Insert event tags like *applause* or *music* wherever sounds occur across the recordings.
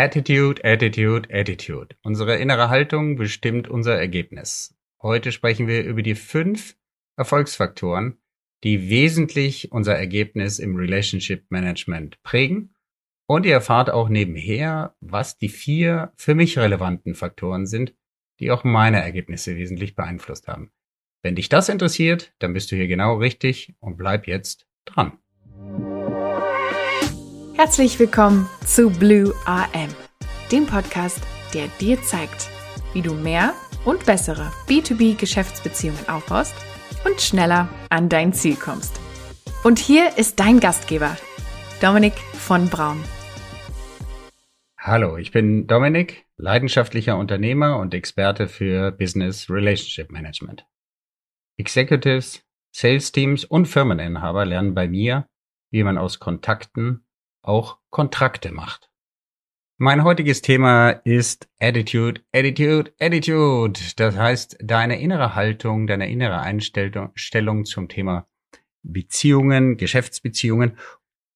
Attitude, Attitude, Attitude. Unsere innere Haltung bestimmt unser Ergebnis. Heute sprechen wir über die fünf Erfolgsfaktoren, die wesentlich unser Ergebnis im Relationship Management prägen. Und ihr erfahrt auch nebenher, was die vier für mich relevanten Faktoren sind, die auch meine Ergebnisse wesentlich beeinflusst haben. Wenn dich das interessiert, dann bist du hier genau richtig und bleib jetzt dran. Herzlich willkommen zu Blue AM, dem Podcast, der dir zeigt, wie du mehr und bessere B2B-Geschäftsbeziehungen aufbaust und schneller an dein Ziel kommst. Und hier ist dein Gastgeber, Dominik von Braun. Hallo, ich bin Dominik, leidenschaftlicher Unternehmer und Experte für Business Relationship Management. Executives, Sales Teams und Firmeninhaber lernen bei mir, wie man aus Kontakten auch Kontrakte macht. Mein heutiges Thema ist Attitude, Attitude, Attitude. Das heißt, deine innere Haltung, deine innere Einstellung zum Thema Beziehungen, Geschäftsbeziehungen.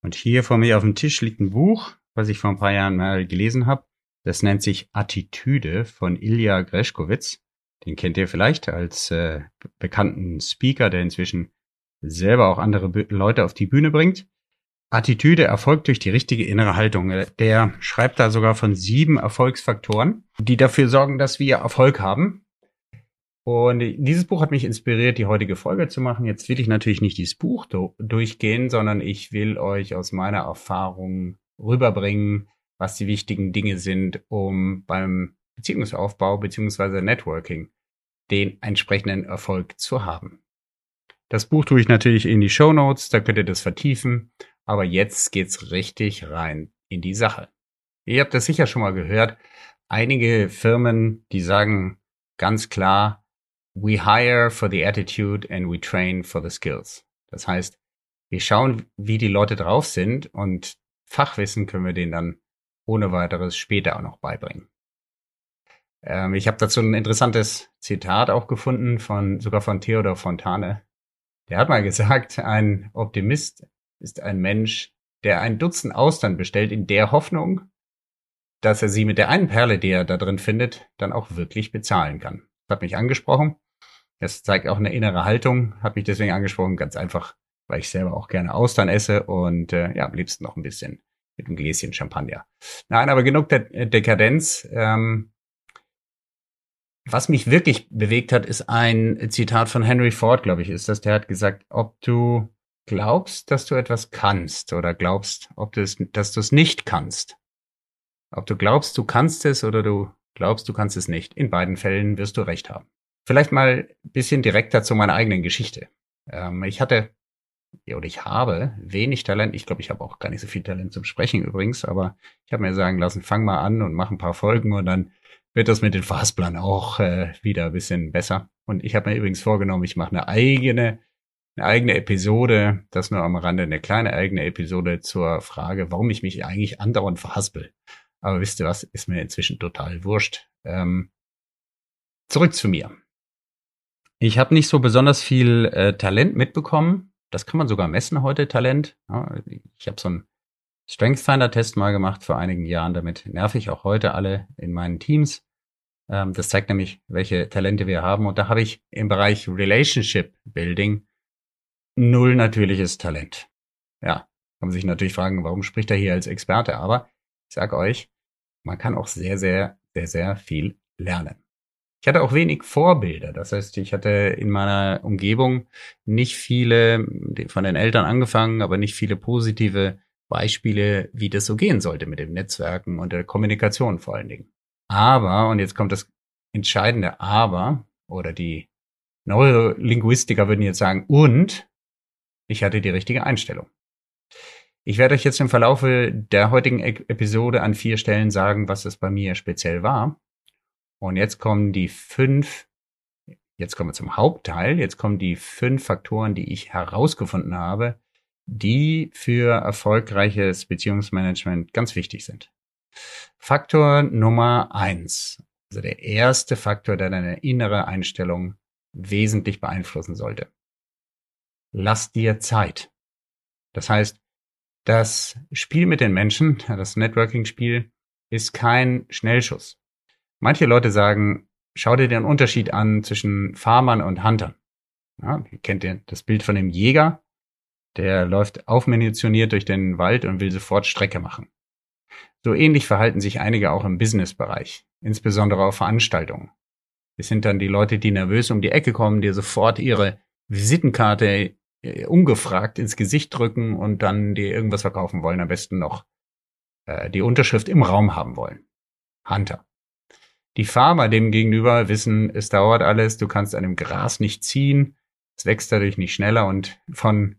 Und hier vor mir auf dem Tisch liegt ein Buch, was ich vor ein paar Jahren mal gelesen habe. Das nennt sich Attitüde von Ilya Greschkowitz. Den kennt ihr vielleicht als äh, bekannten Speaker, der inzwischen selber auch andere Leute auf die Bühne bringt. Attitüde erfolgt durch die richtige innere Haltung. Der schreibt da sogar von sieben Erfolgsfaktoren, die dafür sorgen, dass wir Erfolg haben. Und dieses Buch hat mich inspiriert, die heutige Folge zu machen. Jetzt will ich natürlich nicht dieses Buch durchgehen, sondern ich will euch aus meiner Erfahrung rüberbringen, was die wichtigen Dinge sind, um beim Beziehungsaufbau beziehungsweise Networking den entsprechenden Erfolg zu haben. Das Buch tue ich natürlich in die Show Notes, da könnt ihr das vertiefen. Aber jetzt geht's richtig rein in die Sache. Ihr habt das sicher schon mal gehört. Einige Firmen, die sagen ganz klar, we hire for the attitude and we train for the skills. Das heißt, wir schauen, wie die Leute drauf sind und Fachwissen können wir denen dann ohne weiteres später auch noch beibringen. Ähm, ich habe dazu ein interessantes Zitat auch gefunden von sogar von Theodor Fontane. Der hat mal *laughs* gesagt, ein Optimist ist ein Mensch, der ein Dutzend Austern bestellt in der Hoffnung, dass er sie mit der einen Perle, die er da drin findet, dann auch wirklich bezahlen kann. Das hat mich angesprochen. Das zeigt auch eine innere Haltung, hat mich deswegen angesprochen, ganz einfach, weil ich selber auch gerne Austern esse und äh, ja, am liebsten noch ein bisschen mit einem Gläschen Champagner. Nein, aber genug der Dekadenz. Ähm, was mich wirklich bewegt hat, ist ein Zitat von Henry Ford, glaube ich, ist das. Der hat gesagt, ob du glaubst, dass du etwas kannst oder glaubst, ob du es, dass du es nicht kannst. Ob du glaubst, du kannst es oder du glaubst, du kannst es nicht. In beiden Fällen wirst du recht haben. Vielleicht mal ein bisschen direkter zu meiner eigenen Geschichte. Ähm, ich hatte oder ich habe wenig Talent. Ich glaube, ich habe auch gar nicht so viel Talent zum Sprechen übrigens, aber ich habe mir sagen lassen, fang mal an und mach ein paar Folgen und dann wird das mit den Fastplan auch äh, wieder ein bisschen besser. Und ich habe mir übrigens vorgenommen, ich mache eine eigene eine eigene Episode, das nur am Rande, eine kleine eigene Episode zur Frage, warum ich mich eigentlich andauernd verhaspel. Aber wisst ihr was, ist mir inzwischen total wurscht. Ähm, zurück zu mir. Ich habe nicht so besonders viel äh, Talent mitbekommen. Das kann man sogar messen heute, Talent. Ja, ich habe so einen Strength Finder Test mal gemacht vor einigen Jahren. Damit nerv ich auch heute alle in meinen Teams. Ähm, das zeigt nämlich, welche Talente wir haben. Und da habe ich im Bereich Relationship Building null natürliches Talent. Ja, kann man sich natürlich fragen, warum spricht er hier als Experte? Aber ich sage euch, man kann auch sehr, sehr, sehr, sehr viel lernen. Ich hatte auch wenig Vorbilder. Das heißt, ich hatte in meiner Umgebung nicht viele, von den Eltern angefangen, aber nicht viele positive Beispiele, wie das so gehen sollte mit dem Netzwerken und der Kommunikation vor allen Dingen. Aber, und jetzt kommt das entscheidende Aber, oder die Neurolinguistiker würden jetzt sagen, und ich hatte die richtige Einstellung. Ich werde euch jetzt im Verlaufe der heutigen Episode an vier Stellen sagen, was es bei mir speziell war. Und jetzt kommen die fünf, jetzt kommen wir zum Hauptteil, jetzt kommen die fünf Faktoren, die ich herausgefunden habe, die für erfolgreiches Beziehungsmanagement ganz wichtig sind. Faktor Nummer eins, also der erste Faktor, der deine innere Einstellung wesentlich beeinflussen sollte lass dir Zeit. Das heißt, das Spiel mit den Menschen, das Networking-Spiel, ist kein Schnellschuss. Manche Leute sagen, schau dir den Unterschied an zwischen Farmern und Huntern. Ja, ihr kennt ihr das Bild von dem Jäger, der läuft aufmunitioniert durch den Wald und will sofort Strecke machen. So ähnlich verhalten sich einige auch im Businessbereich, insbesondere auf Veranstaltungen. Es sind dann die Leute, die nervös um die Ecke kommen, die sofort ihre Visitenkarte ungefragt ins Gesicht drücken und dann dir irgendwas verkaufen wollen, am besten noch äh, die Unterschrift im Raum haben wollen. Hunter. Die Farmer dem gegenüber wissen, es dauert alles, du kannst an dem Gras nicht ziehen, es wächst dadurch nicht schneller und von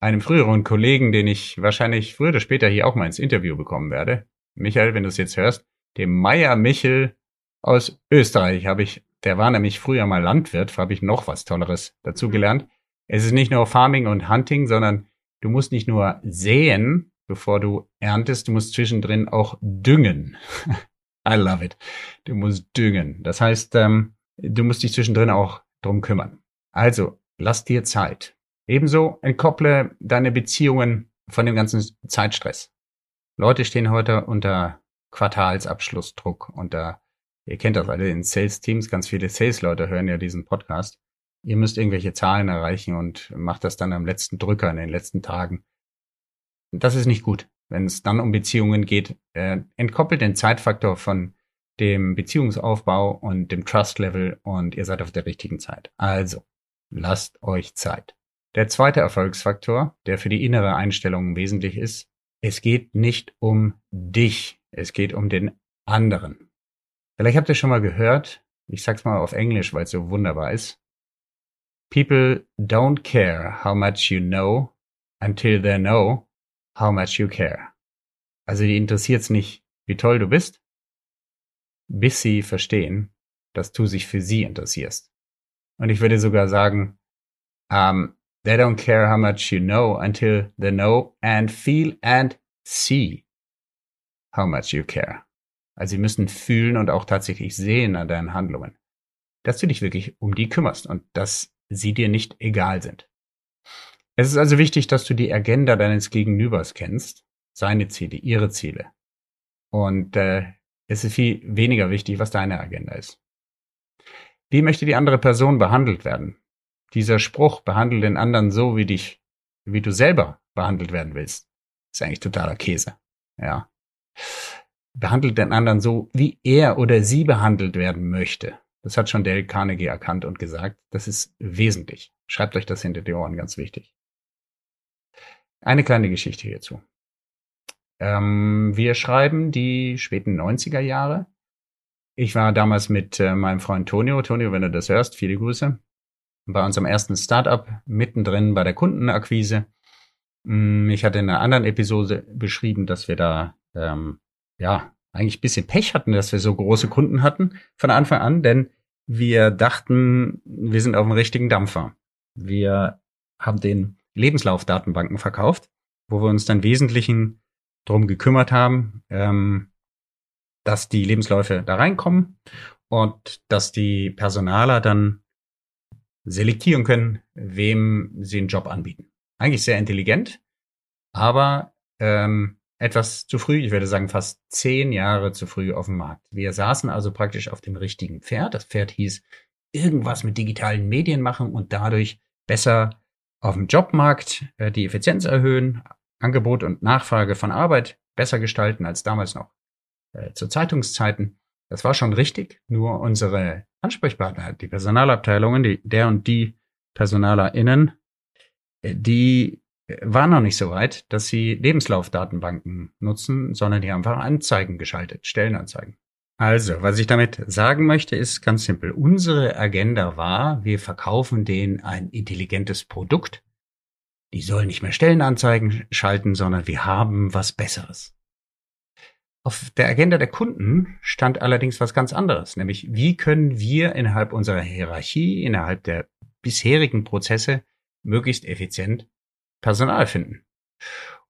einem früheren Kollegen, den ich wahrscheinlich früher oder später hier auch mal ins Interview bekommen werde, Michael, wenn du es jetzt hörst, dem Meier Michel aus Österreich habe ich, der war nämlich früher mal Landwirt, habe ich noch was Tolleres dazugelernt. Es ist nicht nur Farming und Hunting, sondern du musst nicht nur säen, bevor du erntest, du musst zwischendrin auch düngen. *laughs* I love it. Du musst düngen. Das heißt, ähm, du musst dich zwischendrin auch drum kümmern. Also, lass dir Zeit. Ebenso entkopple deine Beziehungen von dem ganzen Zeitstress. Leute stehen heute unter Quartalsabschlussdruck, unter, ihr kennt das alle in Sales-Teams, ganz viele Sales-Leute hören ja diesen Podcast. Ihr müsst irgendwelche Zahlen erreichen und macht das dann am letzten Drücker in den letzten Tagen. Das ist nicht gut. Wenn es dann um Beziehungen geht, äh, entkoppelt den Zeitfaktor von dem Beziehungsaufbau und dem Trust-Level und ihr seid auf der richtigen Zeit. Also, lasst euch Zeit. Der zweite Erfolgsfaktor, der für die innere Einstellung wesentlich ist, es geht nicht um dich, es geht um den anderen. Vielleicht habt ihr schon mal gehört, ich sag's mal auf Englisch, weil es so wunderbar ist. People don't care how much you know until they know how much you care. Also die interessiert's nicht, wie toll du bist, bis sie verstehen, dass du sich für sie interessierst. Und ich würde sogar sagen, um, they don't care how much you know until they know and feel and see how much you care. Also sie müssen fühlen und auch tatsächlich sehen an deinen Handlungen, dass du dich wirklich um die kümmerst und dass sie dir nicht egal sind. Es ist also wichtig, dass du die Agenda deines Gegenübers kennst, seine Ziele, ihre Ziele. Und äh, es ist viel weniger wichtig, was deine Agenda ist. Wie möchte die andere Person behandelt werden? Dieser Spruch, behandle den anderen so, wie dich, wie du selber behandelt werden willst, ist eigentlich totaler Käse. Ja. Behandelt den anderen so, wie er oder sie behandelt werden möchte. Das hat schon Dale Carnegie erkannt und gesagt. Das ist wesentlich. Schreibt euch das hinter die Ohren, ganz wichtig. Eine kleine Geschichte hierzu. Ähm, wir schreiben die späten 90er Jahre. Ich war damals mit äh, meinem Freund Tonio. Tonio, wenn du das hörst, viele Grüße. Bei unserem ersten Startup mittendrin bei der Kundenakquise. Mm, ich hatte in einer anderen Episode beschrieben, dass wir da ähm, ja eigentlich bisschen Pech hatten, dass wir so große Kunden hatten von Anfang an, denn wir dachten, wir sind auf dem richtigen Dampfer. Wir haben den Lebenslaufdatenbanken verkauft, wo wir uns dann Wesentlichen drum gekümmert haben, ähm, dass die Lebensläufe da reinkommen und dass die Personaler dann selektieren können, wem sie einen Job anbieten. Eigentlich sehr intelligent, aber ähm, etwas zu früh, ich würde sagen fast zehn Jahre zu früh auf dem Markt. Wir saßen also praktisch auf dem richtigen Pferd. Das Pferd hieß irgendwas mit digitalen Medien machen und dadurch besser auf dem Jobmarkt äh, die Effizienz erhöhen, Angebot und Nachfrage von Arbeit besser gestalten als damals noch äh, zu Zeitungszeiten. Das war schon richtig, nur unsere Ansprechpartner, die Personalabteilungen, die, der und die PersonalerInnen, äh, die waren noch nicht so weit, dass sie Lebenslaufdatenbanken nutzen, sondern die haben einfach Anzeigen geschaltet, Stellenanzeigen. Also, was ich damit sagen möchte, ist ganz simpel. Unsere Agenda war, wir verkaufen denen ein intelligentes Produkt. Die sollen nicht mehr Stellenanzeigen schalten, sondern wir haben was Besseres. Auf der Agenda der Kunden stand allerdings was ganz anderes, nämlich wie können wir innerhalb unserer Hierarchie, innerhalb der bisherigen Prozesse möglichst effizient Personal finden.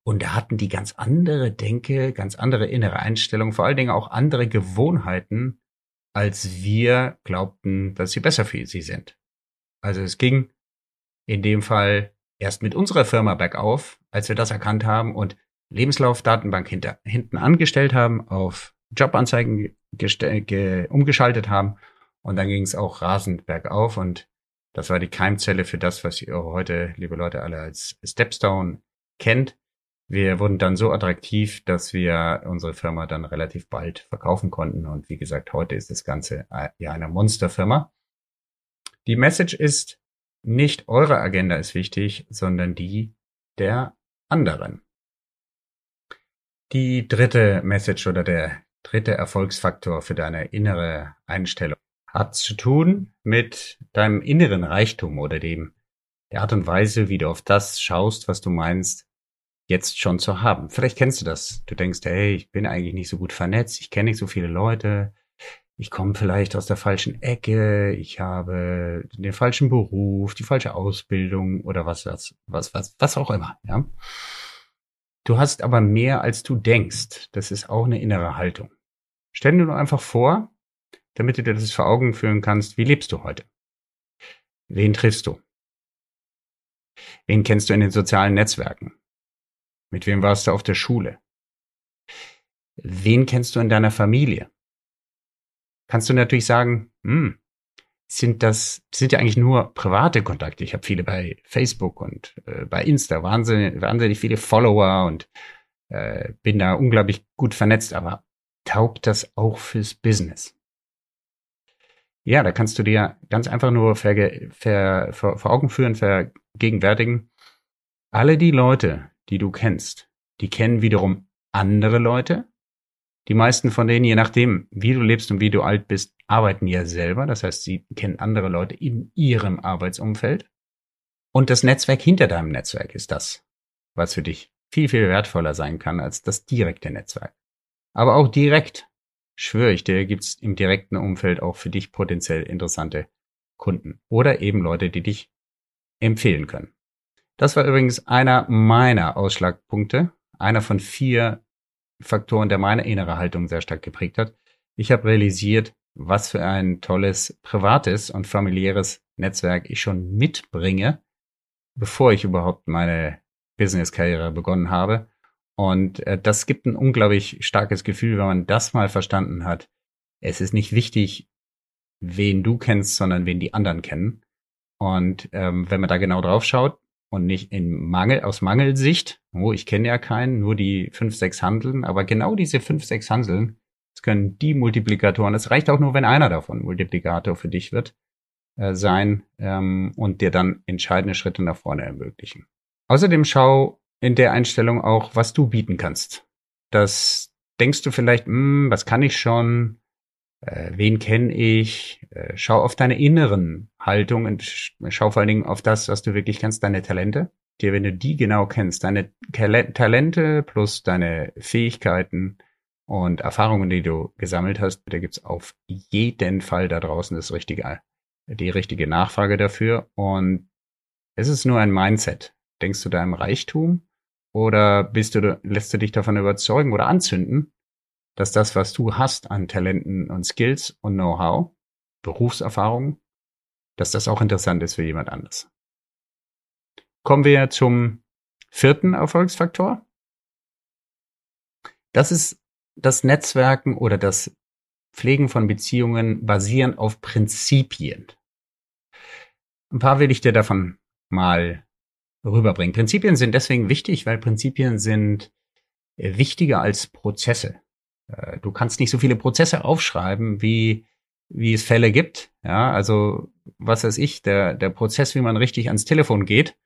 Und da hatten die ganz andere Denke, ganz andere innere Einstellung, vor allen Dingen auch andere Gewohnheiten, als wir glaubten, dass sie besser für sie sind. Also es ging in dem Fall erst mit unserer Firma bergauf, als wir das erkannt haben und Lebenslaufdatenbank hinter, hinten angestellt haben auf Jobanzeigen umgeschaltet haben und dann ging es auch rasend bergauf und das war die Keimzelle für das, was ihr heute, liebe Leute, alle als Stepstone kennt. Wir wurden dann so attraktiv, dass wir unsere Firma dann relativ bald verkaufen konnten. Und wie gesagt, heute ist das Ganze äh, ja eine Monsterfirma. Die Message ist, nicht eure Agenda ist wichtig, sondern die der anderen. Die dritte Message oder der dritte Erfolgsfaktor für deine innere Einstellung hat zu tun mit deinem inneren Reichtum oder dem der Art und Weise, wie du auf das schaust, was du meinst, jetzt schon zu haben. Vielleicht kennst du das. Du denkst, hey, ich bin eigentlich nicht so gut vernetzt, ich kenne nicht so viele Leute, ich komme vielleicht aus der falschen Ecke, ich habe den falschen Beruf, die falsche Ausbildung oder was, was, was, was, was auch immer, ja. Du hast aber mehr, als du denkst. Das ist auch eine innere Haltung. Stell dir nur einfach vor, damit du dir das vor Augen führen kannst, wie lebst du heute? Wen triffst du? Wen kennst du in den sozialen Netzwerken? Mit wem warst du auf der Schule? Wen kennst du in deiner Familie? Kannst du natürlich sagen, hm, sind das sind ja eigentlich nur private Kontakte. Ich habe viele bei Facebook und äh, bei Insta, wahnsinnig, wahnsinnig viele Follower und äh, bin da unglaublich gut vernetzt, aber taugt das auch fürs Business? Ja, da kannst du dir ganz einfach nur ver, ver, vor, vor Augen führen, vergegenwärtigen. Alle die Leute, die du kennst, die kennen wiederum andere Leute. Die meisten von denen, je nachdem, wie du lebst und wie du alt bist, arbeiten ja selber. Das heißt, sie kennen andere Leute in ihrem Arbeitsumfeld. Und das Netzwerk hinter deinem Netzwerk ist das, was für dich viel, viel wertvoller sein kann als das direkte Netzwerk. Aber auch direkt, schwöre ich dir, gibt's im direkten Umfeld auch für dich potenziell interessante Kunden oder eben Leute, die dich empfehlen können. Das war übrigens einer meiner Ausschlagpunkte, einer von vier Faktoren, der meine innere Haltung sehr stark geprägt hat. Ich habe realisiert, was für ein tolles privates und familiäres Netzwerk ich schon mitbringe, bevor ich überhaupt meine Business-Karriere begonnen habe. Und äh, das gibt ein unglaublich starkes Gefühl, wenn man das mal verstanden hat. Es ist nicht wichtig, wen du kennst, sondern wen die anderen kennen. Und ähm, wenn man da genau drauf schaut, und nicht in Mangel, aus Mangelsicht, oh, ich kenne ja keinen, nur die fünf, sechs Handeln, aber genau diese fünf, sechs Handeln, das können die Multiplikatoren, es reicht auch nur, wenn einer davon Multiplikator für dich wird, äh, sein ähm, und dir dann entscheidende Schritte nach vorne ermöglichen. Außerdem schau in der Einstellung auch, was du bieten kannst. Das denkst du vielleicht, hm, was kann ich schon? äh, wen kenne ich, äh, schau auf deine inneren Haltung und schau vor allen Dingen auf das, was du wirklich kannst, deine Talente. Dir, wenn du die genau kennst, deine Talente plus deine Fähigkeiten und Erfahrungen, die du gesammelt hast, da gibt's auf jeden Fall da draußen das richtige, die richtige Nachfrage dafür. Und es ist nur ein Mindset. Denkst du da im Reichtum oder bist du, lässt du dich davon überzeugen oder anzünden, dass das, was du hast an Talenten und Skills und Know-how, Berufserfahrung, dass das auch interessant ist für jemand anderes. Kommen wir zum vierten Erfolgsfaktor. Das ist das Netzwerken oder das Pflegen von Beziehungen basieren auf Prinzipien. Ein paar will ich dir davon mal rüberbringen. Prinzipien sind deswegen wichtig, weil Prinzipien sind wichtiger als Prozesse. Äh, du kannst nicht so viele Prozesse aufschreiben, wie, wie es Fälle gibt. Ja, also, was weiß ich, der, der Prozess, wie man richtig ans Telefon geht,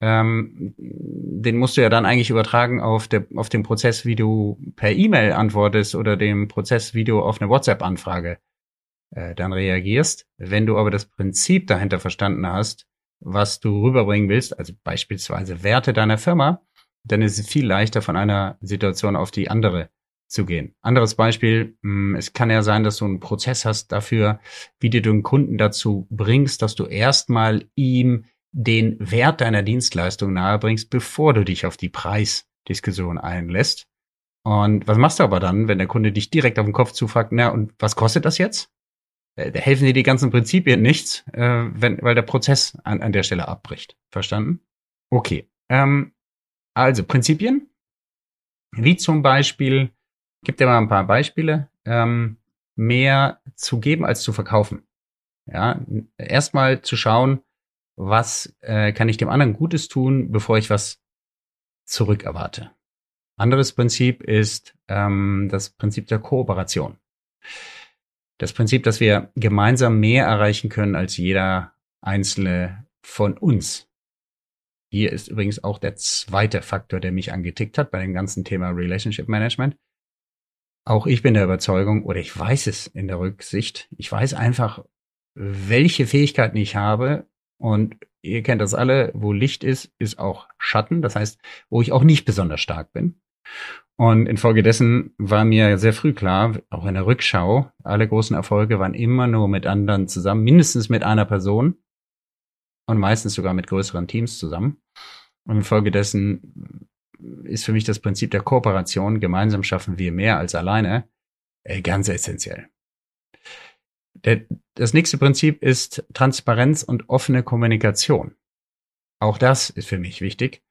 ähm, den musst du ja dann eigentlich übertragen auf, der, auf den Prozess, wie du per E-Mail antwortest oder dem Prozess, wie du auf eine WhatsApp-Anfrage äh, dann reagierst. Wenn du aber das Prinzip dahinter verstanden hast, was du rüberbringen willst, also beispielsweise Werte deiner Firma, dann ist es viel leichter von einer Situation auf die andere zu gehen. Anderes Beispiel, hm, es kann ja sein, dass du einen Prozess hast dafür, wie du den Kunden dazu bringst, dass du erstmal ihm den Wert deiner Dienstleistung nahebringst, bevor du dich auf die Preisdiskussion einlässt. Und was machst du aber dann, wenn der Kunde dich direkt auf den Kopf zufragt, na, und was kostet das jetzt? Da helfen dir die ganzen Prinzipien nichts, äh, wenn, weil der Prozess an, an der Stelle abbricht. Verstanden? Okay. Ähm, also Prinzipien, wie zum Beispiel gebe dir mal ein paar Beispiele. Ähm, mehr zu geben als zu verkaufen. Ja, erstmal zu schauen, was äh, kann ich dem anderen Gutes tun, bevor ich was zurück erwarte. Anderes Prinzip ist ähm, das Prinzip der Kooperation. Das Prinzip, dass wir gemeinsam mehr erreichen können als jeder einzelne von uns. Hier ist übrigens auch der zweite Faktor, der mich angetickt hat bei dem ganzen Thema Relationship Management. Auch ich bin der Überzeugung, oder ich weiß es in der Rücksicht, ich weiß einfach, welche Fähigkeiten ich habe. Und ihr kennt das alle, wo Licht ist, ist auch Schatten. Das heißt, wo ich auch nicht besonders stark bin. Und infolgedessen war mir sehr früh klar, auch in der Rückschau, alle großen Erfolge waren immer nur mit anderen zusammen, mindestens mit einer Person und meistens sogar mit größeren Teams zusammen. Und infolgedessen ist für mich das Prinzip der Kooperation, gemeinsam schaffen wir mehr als alleine, äh, ganz essentiell. Der, das nächste Prinzip ist Transparenz und offene Kommunikation. Auch das ist für mich wichtig.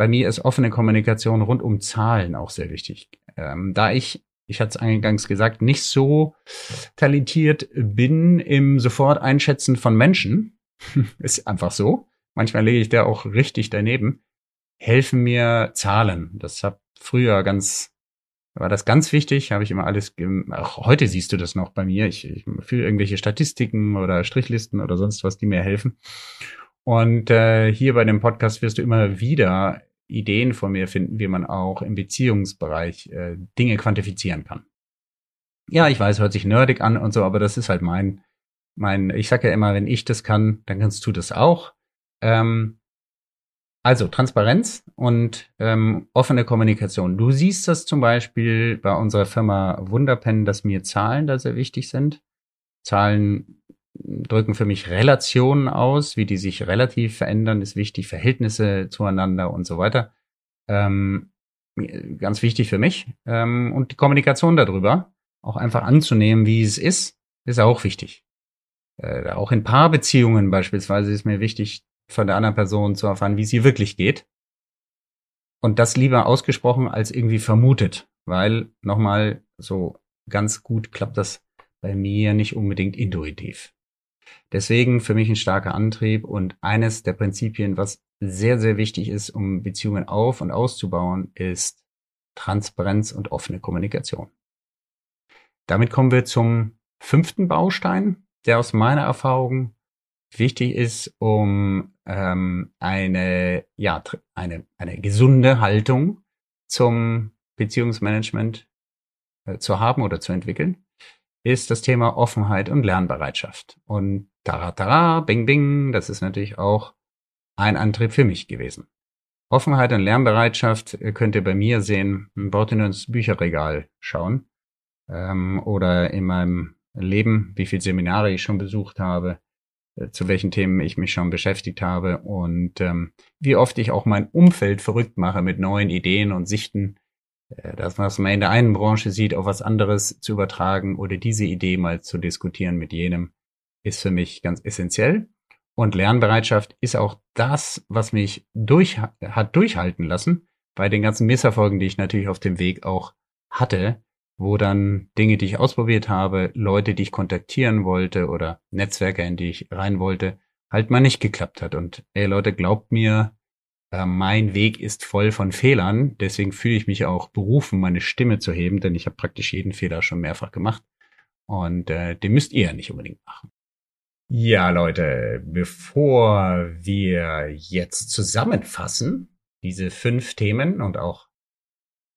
Bei mir ist offene Kommunikation rund um Zahlen auch sehr wichtig. Ähm, da ich, ich hatte es eingangs gesagt, nicht so talentiert bin im sofort Einschätzen von Menschen, *laughs* ist einfach so. Manchmal lege ich da auch richtig daneben helfen mir Zahlen. Das hab früher ganz, war das ganz wichtig, habe ich immer alles, auch heute siehst du das noch bei mir. Ich, ich führe irgendwelche Statistiken oder Strichlisten oder sonst was, die mir helfen. Und äh, hier bei dem Podcast wirst du immer wieder Ideen von mir finden, wie man auch im Beziehungsbereich äh, Dinge quantifizieren kann. Ja, ich weiß, hört sich nerdig an und so, aber das ist halt mein, mein, ich sage ja immer, wenn ich das kann, dann kannst du das auch. Ähm, also Transparenz und ähm, offene Kommunikation. Du siehst das zum Beispiel bei unserer Firma Wunderpen, dass mir Zahlen da sehr wichtig sind. Zahlen drücken für mich Relationen aus, wie die sich relativ verändern, ist wichtig, Verhältnisse zueinander und so weiter. Ähm, ganz wichtig für mich. Ähm, und die Kommunikation darüber, auch einfach anzunehmen, wie es ist, ist auch wichtig. Äh, auch in Paarbeziehungen beispielsweise ist mir wichtig, von der anderen Person zu erfahren, wie es ihr wirklich geht. Und das lieber ausgesprochen als irgendwie vermutet, weil nochmal so ganz gut klappt das bei mir nicht unbedingt intuitiv. Deswegen für mich ein starker Antrieb und eines der Prinzipien, was sehr, sehr wichtig ist, um Beziehungen auf und auszubauen, ist Transparenz und offene Kommunikation. Damit kommen wir zum fünften Baustein, der aus meiner Erfahrung wichtig ist, um ähm, eine, ja, eine, eine gesunde Haltung zum Beziehungsmanagement äh, zu haben oder zu entwickeln, ist das Thema Offenheit und Lernbereitschaft. Und taratara, bing bing, das ist natürlich auch ein Antrieb für mich gewesen. Offenheit und Lernbereitschaft äh, könnt ihr bei mir sehen, baut in ins Bücherregal schauen ähm, oder in meinem Leben, wie viele Seminare ich schon besucht habe, äh, zu welchen Themen ich mich schon beschäftigt habe und ähm, wie oft ich auch mein Umfeld verrückt mache mit neuen Ideen und Sichten, äh, das, was man in der einen Branche sieht, auf was anderes zu übertragen oder diese Idee mal zu diskutieren mit jenem, ist für mich ganz essentiell. Und Lernbereitschaft ist auch das, was mich durch, hat durchhalten lassen bei den ganzen Misserfolgen, die ich natürlich auf dem Weg auch hatte, wo dann Dinge, die ich ausprobiert habe, Leute, die ich kontaktieren wollte oder Netzwerke, in die ich rein wollte, halt mal nicht geklappt hat. Und ey Leute, glaubt mir, äh, mein Weg ist voll von Fehlern. Deswegen fühle ich mich auch berufen, meine Stimme zu heben, denn ich habe praktisch jeden Fehler schon mehrfach gemacht. Und äh, den müsst ihr ja nicht unbedingt machen. Ja, Leute, bevor wir jetzt zusammenfassen, diese fünf Themen und auch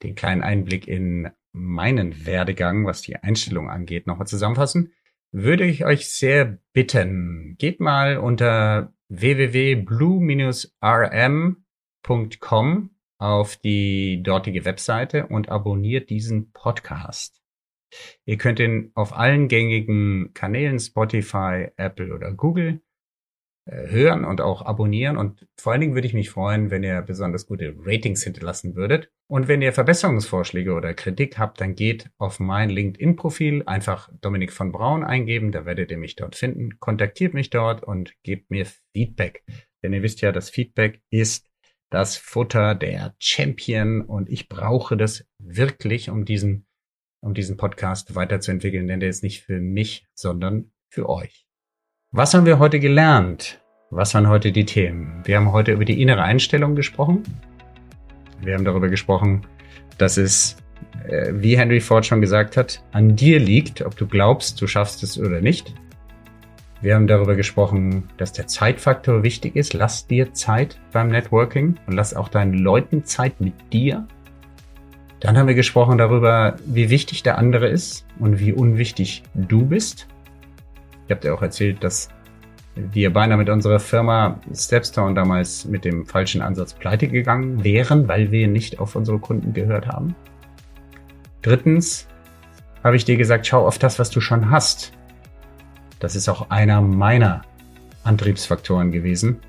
den kleinen Einblick in meinen Werdegang, was die Einstellung angeht, nochmal zusammenfassen, würde ich euch sehr bitten, geht mal unter www.blue-rm.com auf die dortige Webseite und abonniert diesen Podcast. Ihr könnt ihn auf allen gängigen Kanälen Spotify, Apple oder Google äh, hören und auch abonnieren. Und vor allen Dingen würde ich mich freuen, wenn ihr besonders gute Ratings hinterlassen würdet. Und wenn ihr Verbesserungsvorschläge oder Kritik habt, dann geht auf mein LinkedIn-Profil einfach Dominik von Braun eingeben, da werdet ihr mich dort finden. Kontaktiert mich dort und gebt mir Feedback. Denn ihr wisst ja, das Feedback ist das Futter der Champion und ich brauche das wirklich, um diesen um diesen Podcast weiterzuentwickeln, denn der ist nicht für mich, sondern für euch. Was haben wir heute gelernt? Was waren heute die Themen? Wir haben heute über die innere Einstellung gesprochen. Wir haben darüber gesprochen, dass es, äh, wie Henry Ford schon gesagt hat, an dir liegt, ob du glaubst, du schaffst es oder nicht. Wir haben darüber gesprochen, dass der Zeitfaktor wichtig ist. Lass dir Zeit beim Networking und lass auch deinen Leuten Zeit mit dir. Dann haben wir gesprochen darüber, wie wichtig der andere ist und wie unwichtig du bist. Ich habe dir auch erzählt, dass wir beinahe mit unserer Firma Stepstone damals mit dem falschen Ansatz pleite gegangen wären, weil wir nicht auf unsere Kunden gehört haben. Drittens habe ich dir gesagt, schau auf das, was du schon hast. Das ist auch einer meiner Antriebsfaktoren gewesen.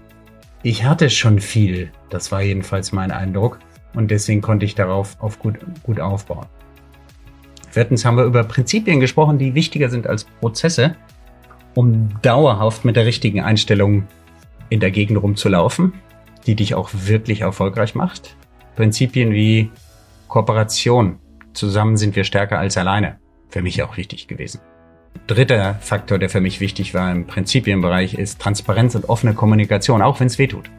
Ich hatte schon viel, das war jedenfalls mein Eindruck, und deswegen konnte ich darauf auf gut, gut aufbauen. Viertens haben wir über Prinzipien gesprochen, die wichtiger sind als Prozesse, um dauerhaft mit der richtigen Einstellung in der Gegend rumzulaufen, die dich auch wirklich erfolgreich macht. Prinzipien wie Kooperation, zusammen sind wir stärker als alleine, für mich auch wichtig gewesen. Dritter Faktor, der für mich wichtig war im Prinzipienbereich, ist Transparenz und offene Kommunikation, auch wenn es weh tut.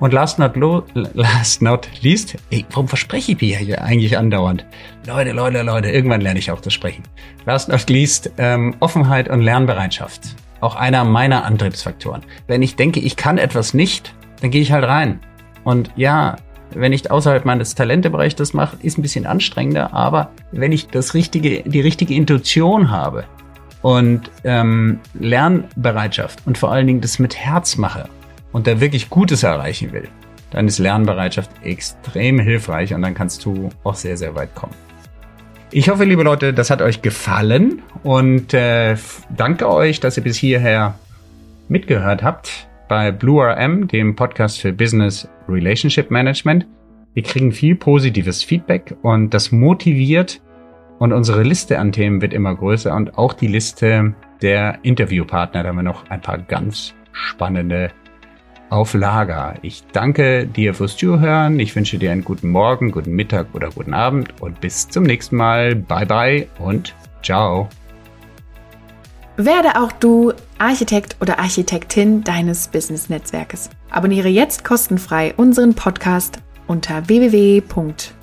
Und last not, last not least, ey, warum verspreche ich mir hier eigentlich andauernd? Leute, Leute, Leute, irgendwann lerne ich auch das Sprechen. Last not least, ähm, Offenheit und Lernbereitschaft. Auch einer meiner Antriebsfaktoren. Wenn ich denke, ich kann etwas nicht, dann gehe ich halt rein. Und ja, wenn ich außerhalb meines Talentebereichs das mache, ist ein bisschen anstrengender, aber wenn ich das richtige, die richtige Intuition habe und ähm, Lernbereitschaft und vor allen Dingen das mit Herz mache und da wirklich Gutes erreichen will, dann ist Lernbereitschaft extrem hilfreich und dann kannst du auch sehr, sehr weit kommen. Ich hoffe, liebe Leute, das hat euch gefallen und äh, danke euch, dass ihr bis hierher mitgehört habt bei Blue RM, dem Podcast für Business Relationship Management. Wir kriegen viel positives Feedback und das motiviert und unsere Liste an Themen wird immer größer und auch die Liste der Interviewpartner. Da haben wir noch ein paar ganz spannende auf Lager. Ich danke dir fürs Zuhören. Ich wünsche dir einen guten Morgen, guten Mittag oder guten Abend und bis zum nächsten Mal. Bye bye und ciao. Werde auch du Architekt oder Architektin deines Business-Netzwerkes. Abonniere jetzt kostenfrei unseren Podcast unter